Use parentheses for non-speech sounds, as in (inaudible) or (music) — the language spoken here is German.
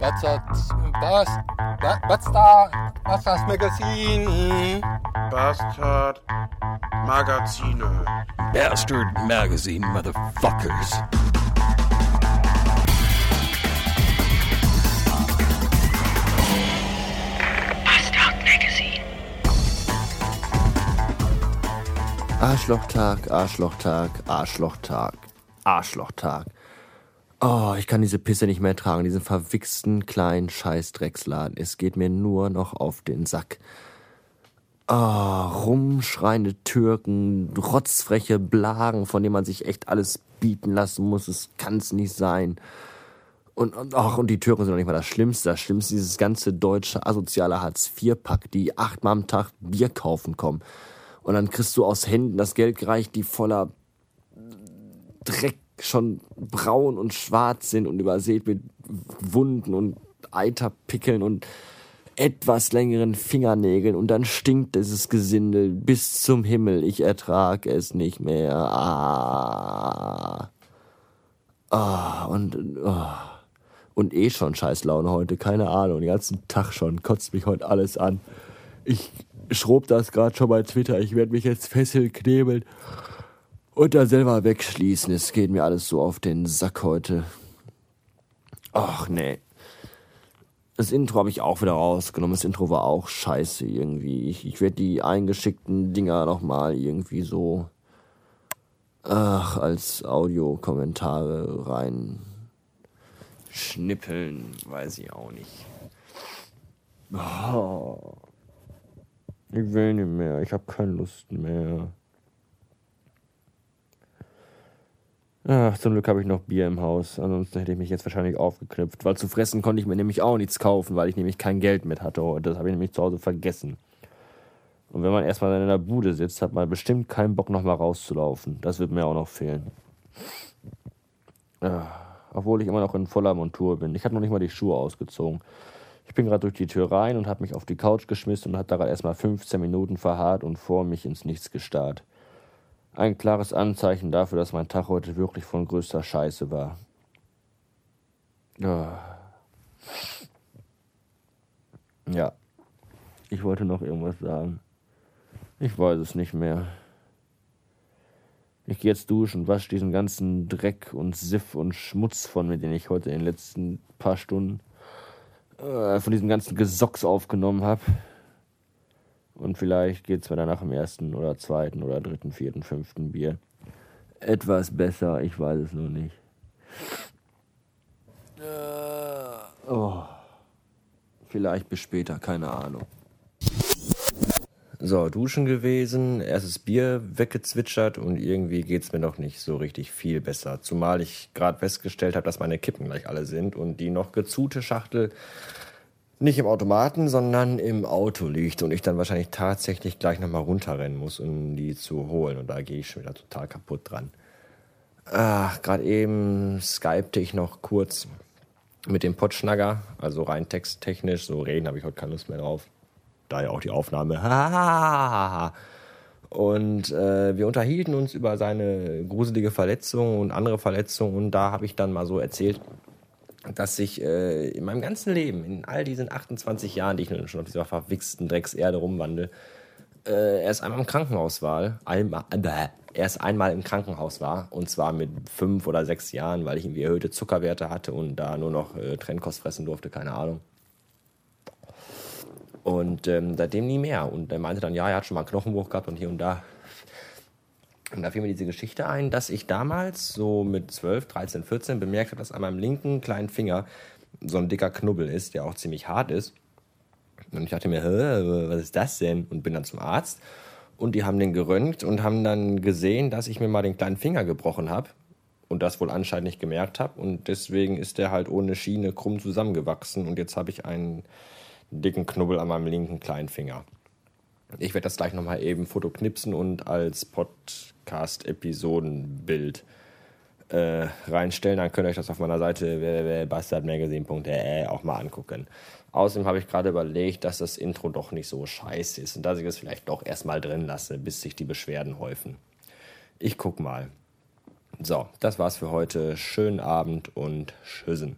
Bastard, Bast, Ba- Bastard, Bastard Magazine. Bastard Magazine. Bastard Magazine, motherfuckers. Arschlochtag, Arschlochtag, Arschlochtag, Arschlochtag. Oh, ich kann diese Pisse nicht mehr tragen, diesen verwichsten kleinen Scheißdrecksladen. Es geht mir nur noch auf den Sack. Oh, rumschreiende Türken, rotzfreche Blagen, von denen man sich echt alles bieten lassen muss. Es kann's nicht sein. Und, und, ach, und die Türken sind noch nicht mal das Schlimmste. Das Schlimmste ist dieses ganze deutsche asoziale Hartz-IV-Pack, die achtmal am Tag Bier kaufen kommen. Und dann kriegst du aus Händen das Geld gereicht, die voller Dreck schon braun und schwarz sind und übersät mit Wunden und Eiterpickeln und etwas längeren Fingernägeln und dann stinkt dieses Gesindel bis zum Himmel. Ich ertrag es nicht mehr. Ah. Ah, und, ah. und eh schon Scheißlaune heute, keine Ahnung, den ganzen Tag schon, kotzt mich heute alles an. Ich schrob das gerade schon bei Twitter, ich werde mich jetzt fesseln, knebeln und dann selber wegschließen. Es geht mir alles so auf den Sack heute. Ach nee. Das Intro habe ich auch wieder rausgenommen. Das Intro war auch scheiße irgendwie. Ich, ich werde die eingeschickten Dinger nochmal irgendwie so ach, als Audiokommentare rein schnippeln. Weiß ich auch nicht. Oh. Ich will nicht mehr. Ich habe keine Lust mehr. Ach, zum Glück habe ich noch Bier im Haus. Ansonsten hätte ich mich jetzt wahrscheinlich aufgeknüpft. Weil zu fressen konnte ich mir nämlich auch nichts kaufen, weil ich nämlich kein Geld mit hatte. Und das habe ich nämlich zu Hause vergessen. Und wenn man erstmal in der Bude sitzt, hat man bestimmt keinen Bock, nochmal rauszulaufen. Das wird mir auch noch fehlen. Ah, obwohl ich immer noch in voller Montur bin. Ich habe noch nicht mal die Schuhe ausgezogen. Ich bin gerade durch die Tür rein und habe mich auf die Couch geschmissen und habe da gerade erstmal 15 Minuten verharrt und vor mich ins Nichts gestarrt. Ein klares Anzeichen dafür, dass mein Tag heute wirklich von größter Scheiße war. Ah. Ja. Ich wollte noch irgendwas sagen. Ich weiß es nicht mehr. Ich gehe jetzt duschen wasche diesen ganzen Dreck und Siff und Schmutz von mir, den ich heute in den letzten paar Stunden äh, von diesem ganzen Gesocks aufgenommen habe. Und vielleicht geht es mir danach im ersten oder zweiten oder dritten, vierten, fünften Bier etwas besser. Ich weiß es noch nicht. Äh, oh. Vielleicht bis später, keine Ahnung. So, duschen gewesen, erstes Bier weggezwitschert und irgendwie geht's mir noch nicht so richtig viel besser. Zumal ich gerade festgestellt habe, dass meine Kippen gleich alle sind und die noch gezute Schachtel nicht im Automaten, sondern im Auto liegt und ich dann wahrscheinlich tatsächlich gleich nochmal runterrennen muss, um die zu holen. Und da gehe ich schon wieder total kaputt dran. Ach, gerade eben skypte ich noch kurz mit dem Potschnagger, also rein texttechnisch, so reden habe ich heute keine Lust mehr drauf. Daher auch die Aufnahme. (laughs) Und äh, wir unterhielten uns über seine gruselige Verletzung und andere Verletzungen und da habe ich dann mal so erzählt, dass ich äh, in meinem ganzen Leben, in all diesen 28 Jahren, die ich nun schon auf dieser verwichsten Dreckserde rumwandel, äh, erst einmal im Krankenhaus war. Einmal, äh, erst einmal im Krankenhaus war. Und zwar mit fünf oder sechs Jahren, weil ich irgendwie erhöhte Zuckerwerte hatte und da nur noch äh, Trennkost fressen durfte, keine Ahnung. Und ähm, seitdem nie mehr. Und er meinte dann, ja, er hat schon mal einen Knochenbruch gehabt und hier und da. Und da fiel mir diese Geschichte ein, dass ich damals so mit 12, 13, 14 bemerkt habe, dass an meinem linken kleinen Finger so ein dicker Knubbel ist, der auch ziemlich hart ist. Und ich dachte mir, was ist das denn? Und bin dann zum Arzt. Und die haben den geröntgt und haben dann gesehen, dass ich mir mal den kleinen Finger gebrochen habe. Und das wohl anscheinend nicht gemerkt habe. Und deswegen ist der halt ohne Schiene krumm zusammengewachsen. Und jetzt habe ich einen dicken Knubbel an meinem linken kleinen Finger. Ich werde das gleich nochmal eben fotoknipsen und als Podcast-Episodenbild äh, reinstellen. Dann könnt ihr euch das auf meiner Seite www.bastardmagazine.de auch mal angucken. Außerdem habe ich gerade überlegt, dass das Intro doch nicht so scheiße ist und dass ich es vielleicht doch erstmal drin lasse, bis sich die Beschwerden häufen. Ich guck mal. So, das war's für heute. Schönen Abend und Tschüssen.